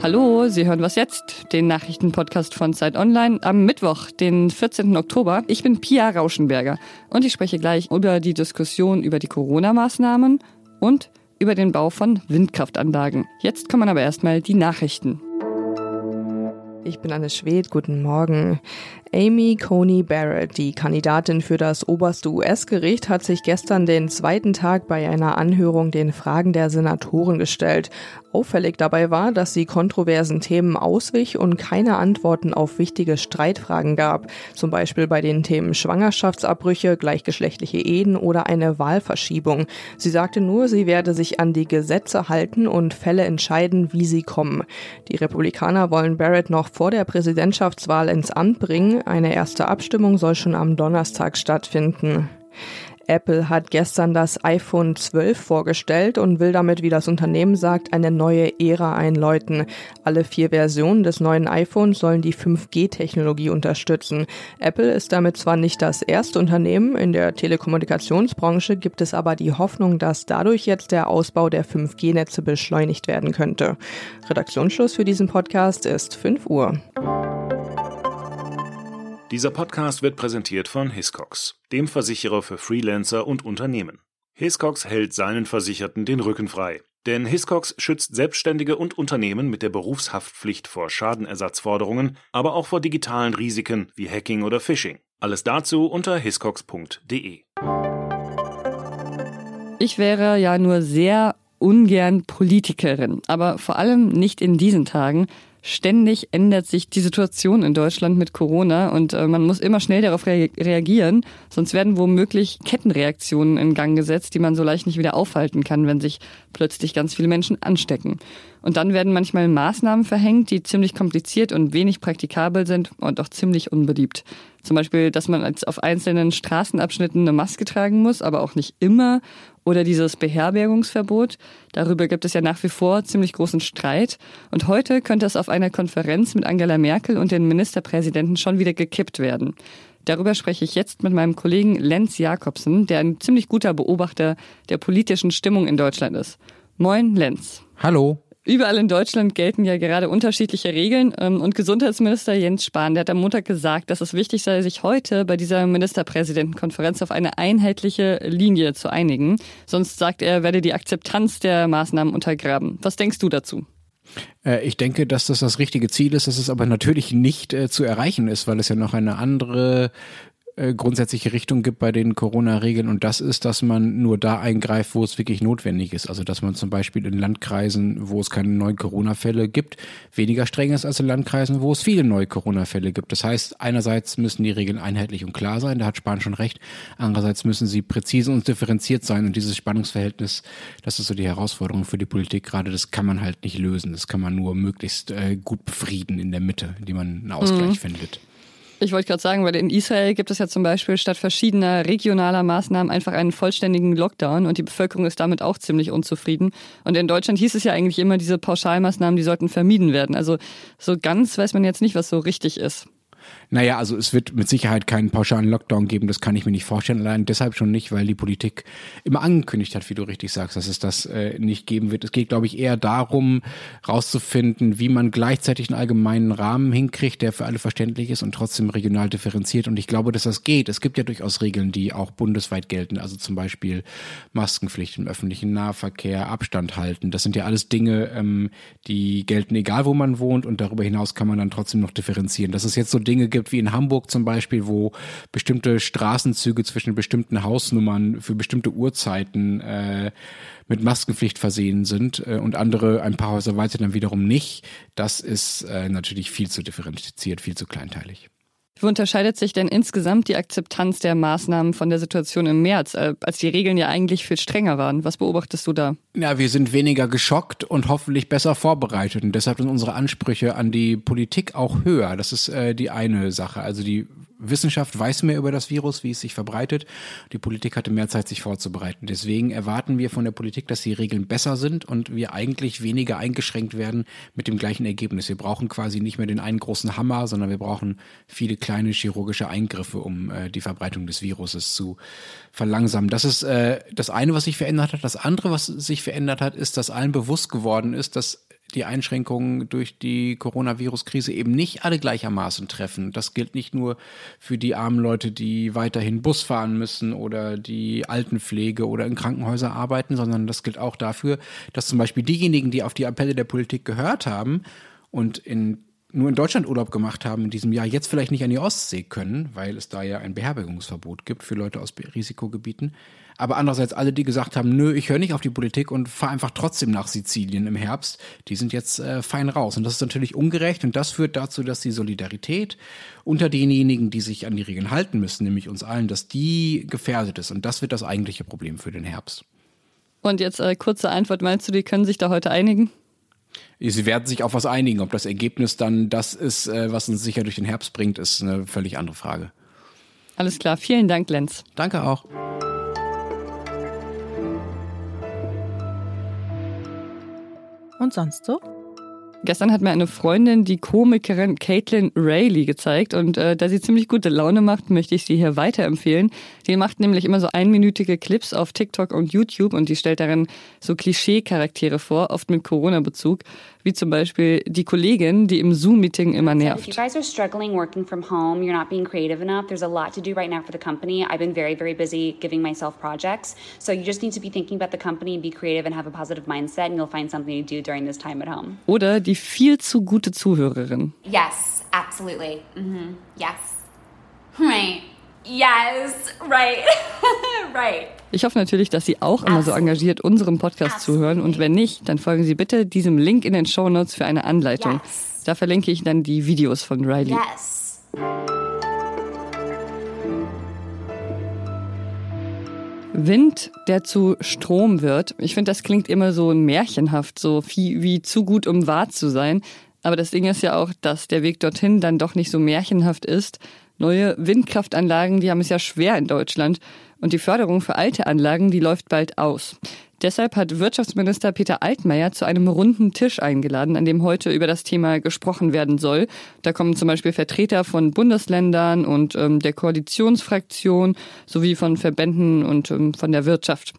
Hallo, Sie hören was jetzt, den Nachrichtenpodcast von Zeit Online am Mittwoch, den 14. Oktober. Ich bin Pia Rauschenberger und ich spreche gleich über die Diskussion über die Corona-Maßnahmen und über den Bau von Windkraftanlagen. Jetzt kommen aber erstmal die Nachrichten. Ich bin Anne Schwed, guten Morgen. Amy Coney Barrett, die Kandidatin für das oberste US-Gericht, hat sich gestern den zweiten Tag bei einer Anhörung den Fragen der Senatoren gestellt. Auffällig dabei war, dass sie kontroversen Themen auswich und keine Antworten auf wichtige Streitfragen gab, zum Beispiel bei den Themen Schwangerschaftsabbrüche, gleichgeschlechtliche Ehen oder eine Wahlverschiebung. Sie sagte nur, sie werde sich an die Gesetze halten und Fälle entscheiden, wie sie kommen. Die Republikaner wollen Barrett noch vor der Präsidentschaftswahl ins Amt bringen, eine erste Abstimmung soll schon am Donnerstag stattfinden. Apple hat gestern das iPhone 12 vorgestellt und will damit, wie das Unternehmen sagt, eine neue Ära einläuten. Alle vier Versionen des neuen iPhones sollen die 5G-Technologie unterstützen. Apple ist damit zwar nicht das erste Unternehmen, in der Telekommunikationsbranche gibt es aber die Hoffnung, dass dadurch jetzt der Ausbau der 5G-Netze beschleunigt werden könnte. Redaktionsschluss für diesen Podcast ist 5 Uhr. Dieser Podcast wird präsentiert von Hiscox, dem Versicherer für Freelancer und Unternehmen. Hiscox hält seinen Versicherten den Rücken frei. Denn Hiscox schützt Selbstständige und Unternehmen mit der Berufshaftpflicht vor Schadenersatzforderungen, aber auch vor digitalen Risiken wie Hacking oder Phishing. Alles dazu unter hiscox.de. Ich wäre ja nur sehr ungern Politikerin, aber vor allem nicht in diesen Tagen, Ständig ändert sich die Situation in Deutschland mit Corona und äh, man muss immer schnell darauf rea reagieren, sonst werden womöglich Kettenreaktionen in Gang gesetzt, die man so leicht nicht wieder aufhalten kann, wenn sich plötzlich ganz viele Menschen anstecken. Und dann werden manchmal Maßnahmen verhängt, die ziemlich kompliziert und wenig praktikabel sind und auch ziemlich unbeliebt. Zum Beispiel, dass man auf einzelnen Straßenabschnitten eine Maske tragen muss, aber auch nicht immer. Oder dieses Beherbergungsverbot. Darüber gibt es ja nach wie vor ziemlich großen Streit. Und heute könnte es auf einer Konferenz mit Angela Merkel und den Ministerpräsidenten schon wieder gekippt werden. Darüber spreche ich jetzt mit meinem Kollegen Lenz Jakobsen, der ein ziemlich guter Beobachter der politischen Stimmung in Deutschland ist. Moin, Lenz. Hallo. Überall in Deutschland gelten ja gerade unterschiedliche Regeln. Ähm, und Gesundheitsminister Jens Spahn, der hat am Montag gesagt, dass es wichtig sei, sich heute bei dieser Ministerpräsidentenkonferenz auf eine einheitliche Linie zu einigen. Sonst sagt er, werde die Akzeptanz der Maßnahmen untergraben. Was denkst du dazu? Äh, ich denke, dass das das richtige Ziel ist, dass es aber natürlich nicht äh, zu erreichen ist, weil es ja noch eine andere äh, grundsätzliche Richtung gibt bei den Corona-Regeln und das ist, dass man nur da eingreift, wo es wirklich notwendig ist. Also dass man zum Beispiel in Landkreisen, wo es keine neuen Corona-Fälle gibt, weniger streng ist als in Landkreisen, wo es viele neue Corona-Fälle gibt. Das heißt, einerseits müssen die Regeln einheitlich und klar sein, da hat Spahn schon recht. Andererseits müssen sie präzise und differenziert sein und dieses Spannungsverhältnis, das ist so die Herausforderung für die Politik gerade, das kann man halt nicht lösen. Das kann man nur möglichst äh, gut befrieden in der Mitte, indem man einen Ausgleich mhm. findet. Ich wollte gerade sagen, weil in Israel gibt es ja zum Beispiel statt verschiedener regionaler Maßnahmen einfach einen vollständigen Lockdown und die Bevölkerung ist damit auch ziemlich unzufrieden. Und in Deutschland hieß es ja eigentlich immer, diese Pauschalmaßnahmen, die sollten vermieden werden. Also so ganz weiß man jetzt nicht, was so richtig ist. Naja, also es wird mit Sicherheit keinen pauschalen Lockdown geben, das kann ich mir nicht vorstellen. Allein deshalb schon nicht, weil die Politik immer angekündigt hat, wie du richtig sagst, dass es das äh, nicht geben wird. Es geht, glaube ich, eher darum, rauszufinden, wie man gleichzeitig einen allgemeinen Rahmen hinkriegt, der für alle verständlich ist und trotzdem regional differenziert. Und ich glaube, dass das geht. Es gibt ja durchaus Regeln, die auch bundesweit gelten. Also zum Beispiel Maskenpflicht im öffentlichen Nahverkehr, Abstand halten. Das sind ja alles Dinge, ähm, die gelten, egal wo man wohnt. Und darüber hinaus kann man dann trotzdem noch differenzieren. Dass es jetzt so Dinge gibt, gibt, wie in Hamburg zum Beispiel, wo bestimmte Straßenzüge zwischen bestimmten Hausnummern für bestimmte Uhrzeiten äh, mit Maskenpflicht versehen sind äh, und andere ein paar Häuser weiter dann wiederum nicht. Das ist äh, natürlich viel zu differenziert, viel zu kleinteilig. Wie unterscheidet sich denn insgesamt die Akzeptanz der Maßnahmen von der Situation im März, äh, als die Regeln ja eigentlich viel strenger waren? Was beobachtest du da? Ja, wir sind weniger geschockt und hoffentlich besser vorbereitet. Und deshalb sind unsere Ansprüche an die Politik auch höher. Das ist äh, die eine Sache. Also die Wissenschaft weiß mehr über das Virus, wie es sich verbreitet. Die Politik hatte mehr Zeit, sich vorzubereiten. Deswegen erwarten wir von der Politik, dass die Regeln besser sind und wir eigentlich weniger eingeschränkt werden mit dem gleichen Ergebnis. Wir brauchen quasi nicht mehr den einen großen Hammer, sondern wir brauchen viele kleine chirurgische Eingriffe, um äh, die Verbreitung des Viruses zu verlangsamen. Das ist äh, das eine, was sich verändert hat. Das andere, was sich verändert hat, ist, dass allen bewusst geworden ist, dass die Einschränkungen durch die Coronavirus-Krise eben nicht alle gleichermaßen treffen. Das gilt nicht nur für die armen Leute, die weiterhin Bus fahren müssen oder die Altenpflege oder in Krankenhäusern arbeiten, sondern das gilt auch dafür, dass zum Beispiel diejenigen, die auf die Appelle der Politik gehört haben und in nur in Deutschland Urlaub gemacht haben in diesem Jahr, jetzt vielleicht nicht an die Ostsee können, weil es da ja ein Beherbergungsverbot gibt für Leute aus Risikogebieten. Aber andererseits alle, die gesagt haben, nö, ich höre nicht auf die Politik und fahre einfach trotzdem nach Sizilien im Herbst, die sind jetzt äh, fein raus. Und das ist natürlich ungerecht und das führt dazu, dass die Solidarität unter denjenigen, die sich an die Regeln halten müssen, nämlich uns allen, dass die gefährdet ist. Und das wird das eigentliche Problem für den Herbst. Und jetzt äh, kurze Antwort, meinst du, die können sich da heute einigen? Sie werden sich auf was einigen. Ob das Ergebnis dann das ist, äh, was uns sicher durch den Herbst bringt, ist eine völlig andere Frage. Alles klar. Vielen Dank, Lenz. Danke auch. Und sonst so? Gestern hat mir eine Freundin die Komikerin Caitlin Rayleigh gezeigt und äh, da sie ziemlich gute Laune macht, möchte ich sie hier weiterempfehlen. Die macht nämlich immer so einminütige Clips auf TikTok und YouTube und die stellt darin so Klischee-Charaktere vor, oft mit Corona-Bezug wie zum Beispiel die Kollegin, die im Zoom-Meeting immer nervt. If you guys are struggling working from home, you're not being creative enough, there's a lot to do right now for the company. I've been very, very busy giving myself projects. So you just need to be thinking about the company, be creative and have a positive mindset and you'll find something to do during this time at home. Oder die viel zu gute Zuhörerin. Yes, absolutely. Mm-hmm. Yes. Right. Yes, right. right. Ich hoffe natürlich, dass Sie auch immer so engagiert unserem Podcast zuhören und wenn nicht, dann folgen Sie bitte diesem Link in den Show Notes für eine Anleitung. Yes. Da verlinke ich dann die Videos von Riley. Yes. Wind, der zu Strom wird. Ich finde, das klingt immer so märchenhaft, so wie, wie zu gut, um wahr zu sein. Aber das Ding ist ja auch, dass der Weg dorthin dann doch nicht so märchenhaft ist. Neue Windkraftanlagen, die haben es ja schwer in Deutschland. Und die Förderung für alte Anlagen, die läuft bald aus. Deshalb hat Wirtschaftsminister Peter Altmaier zu einem runden Tisch eingeladen, an dem heute über das Thema gesprochen werden soll. Da kommen zum Beispiel Vertreter von Bundesländern und ähm, der Koalitionsfraktion sowie von Verbänden und ähm, von der Wirtschaft.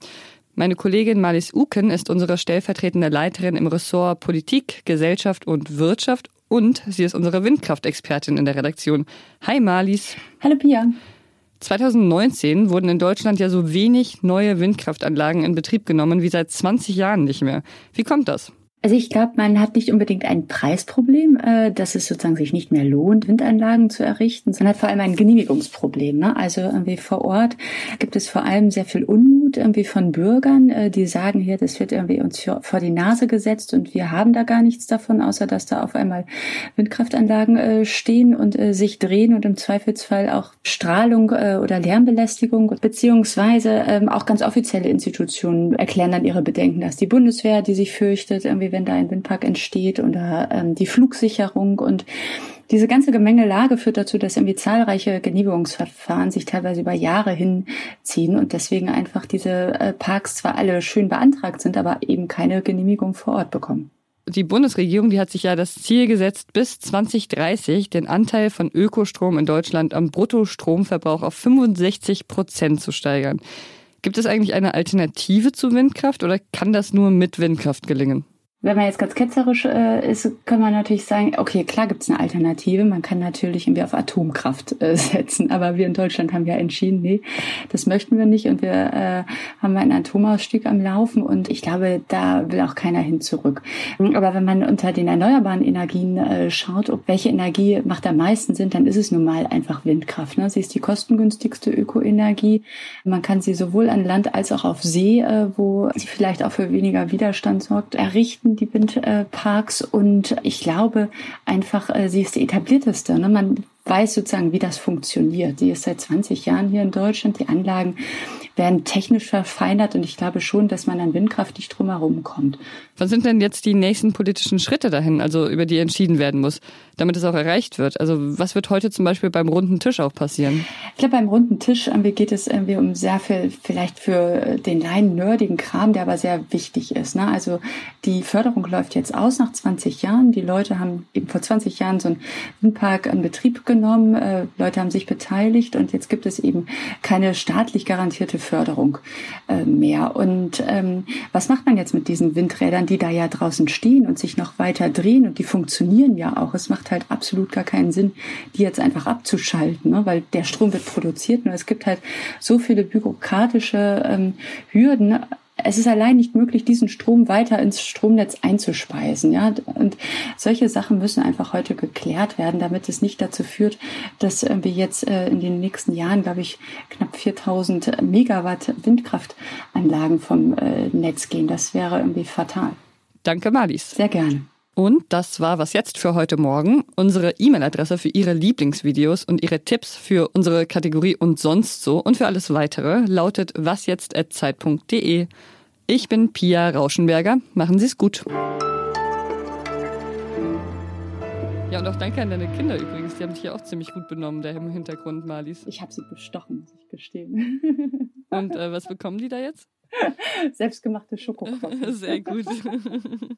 Meine Kollegin Malis Uken ist unsere stellvertretende Leiterin im Ressort Politik, Gesellschaft und Wirtschaft und sie ist unsere Windkraftexpertin in der Redaktion. Hi Malis. Hallo Pia. 2019 wurden in Deutschland ja so wenig neue Windkraftanlagen in Betrieb genommen wie seit 20 Jahren nicht mehr. Wie kommt das? Also ich glaube, man hat nicht unbedingt ein Preisproblem, äh, dass es sozusagen sich nicht mehr lohnt, Windanlagen zu errichten, sondern hat vor allem ein Genehmigungsproblem. Ne? Also irgendwie vor Ort gibt es vor allem sehr viel Unmut irgendwie von Bürgern, äh, die sagen hier, das wird irgendwie uns für, vor die Nase gesetzt und wir haben da gar nichts davon, außer dass da auf einmal Windkraftanlagen äh, stehen und äh, sich drehen und im Zweifelsfall auch Strahlung äh, oder Lärmbelästigung beziehungsweise ähm, auch ganz offizielle Institutionen erklären dann ihre Bedenken, dass die Bundeswehr, die sich fürchtet, irgendwie wie wenn da ein Windpark entsteht oder ähm, die Flugsicherung und diese ganze Gemengelage führt dazu, dass irgendwie zahlreiche Genehmigungsverfahren sich teilweise über Jahre hinziehen und deswegen einfach diese äh, Parks zwar alle schön beantragt sind, aber eben keine Genehmigung vor Ort bekommen. Die Bundesregierung, die hat sich ja das Ziel gesetzt, bis 2030 den Anteil von Ökostrom in Deutschland am Bruttostromverbrauch auf 65 Prozent zu steigern. Gibt es eigentlich eine Alternative zu Windkraft oder kann das nur mit Windkraft gelingen? Wenn man jetzt ganz ketzerisch äh, ist, kann man natürlich sagen, okay, klar gibt's eine Alternative. Man kann natürlich irgendwie auf Atomkraft äh, setzen. Aber wir in Deutschland haben ja entschieden, nee, das möchten wir nicht. Und wir äh, haben einen Atomausstieg am Laufen. Und ich glaube, da will auch keiner hin zurück. Aber wenn man unter den erneuerbaren Energien äh, schaut, ob welche Energie macht am meisten Sinn, dann ist es nun mal einfach Windkraft. Ne? Sie ist die kostengünstigste Ökoenergie. Man kann sie sowohl an Land als auch auf See, äh, wo sie vielleicht auch für weniger Widerstand sorgt, errichten München, die Windparks. Und ich glaube einfach, äh, sie ist die etablierteste. Ne? Man weiß sozusagen, wie das funktioniert. Die ist seit 20 Jahren hier in Deutschland. Die Anlagen werden technisch verfeinert und ich glaube schon, dass man an Windkraft nicht drumherum kommt. Was sind denn jetzt die nächsten politischen Schritte dahin, also über die entschieden werden muss, damit es auch erreicht wird? Also was wird heute zum Beispiel beim runden Tisch auch passieren? Ich glaube, beim runden Tisch irgendwie geht es irgendwie um sehr viel, vielleicht für den Laien nerdigen Kram, der aber sehr wichtig ist. Ne? Also die Förderung läuft jetzt aus nach 20 Jahren. Die Leute haben eben vor 20 Jahren so einen Windpark in Betrieb genommen. Äh, Leute haben sich beteiligt und jetzt gibt es eben keine staatlich garantierte Förderung äh, mehr. Und ähm, was macht man jetzt mit diesen Windrädern, die da ja draußen stehen und sich noch weiter drehen und die funktionieren ja auch? Es macht halt absolut gar keinen Sinn, die jetzt einfach abzuschalten, ne? weil der Strom wird produziert. Nur es gibt halt so viele bürokratische ähm, Hürden es ist allein nicht möglich, diesen Strom weiter ins Stromnetz einzuspeisen. Ja, und solche Sachen müssen einfach heute geklärt werden, damit es nicht dazu führt, dass wir jetzt äh, in den nächsten Jahren, glaube ich, knapp 4000 Megawatt Windkraftanlagen vom äh, Netz gehen. Das wäre irgendwie fatal. Danke, Marlies. Sehr gerne. Und das war was jetzt für heute Morgen. Unsere E-Mail-Adresse für Ihre Lieblingsvideos und Ihre Tipps für unsere Kategorie und sonst so und für alles weitere lautet wasjetzt.zeit.de. Ich bin Pia Rauschenberger. Machen Sie es gut. Ja, und auch danke an deine Kinder übrigens. Die haben sich ja auch ziemlich gut benommen, da im Hintergrund, Marlies. Ich habe sie bestochen, muss ich gestehen. Und äh, was bekommen die da jetzt? Selbstgemachte Schokokrotten. Sehr gut.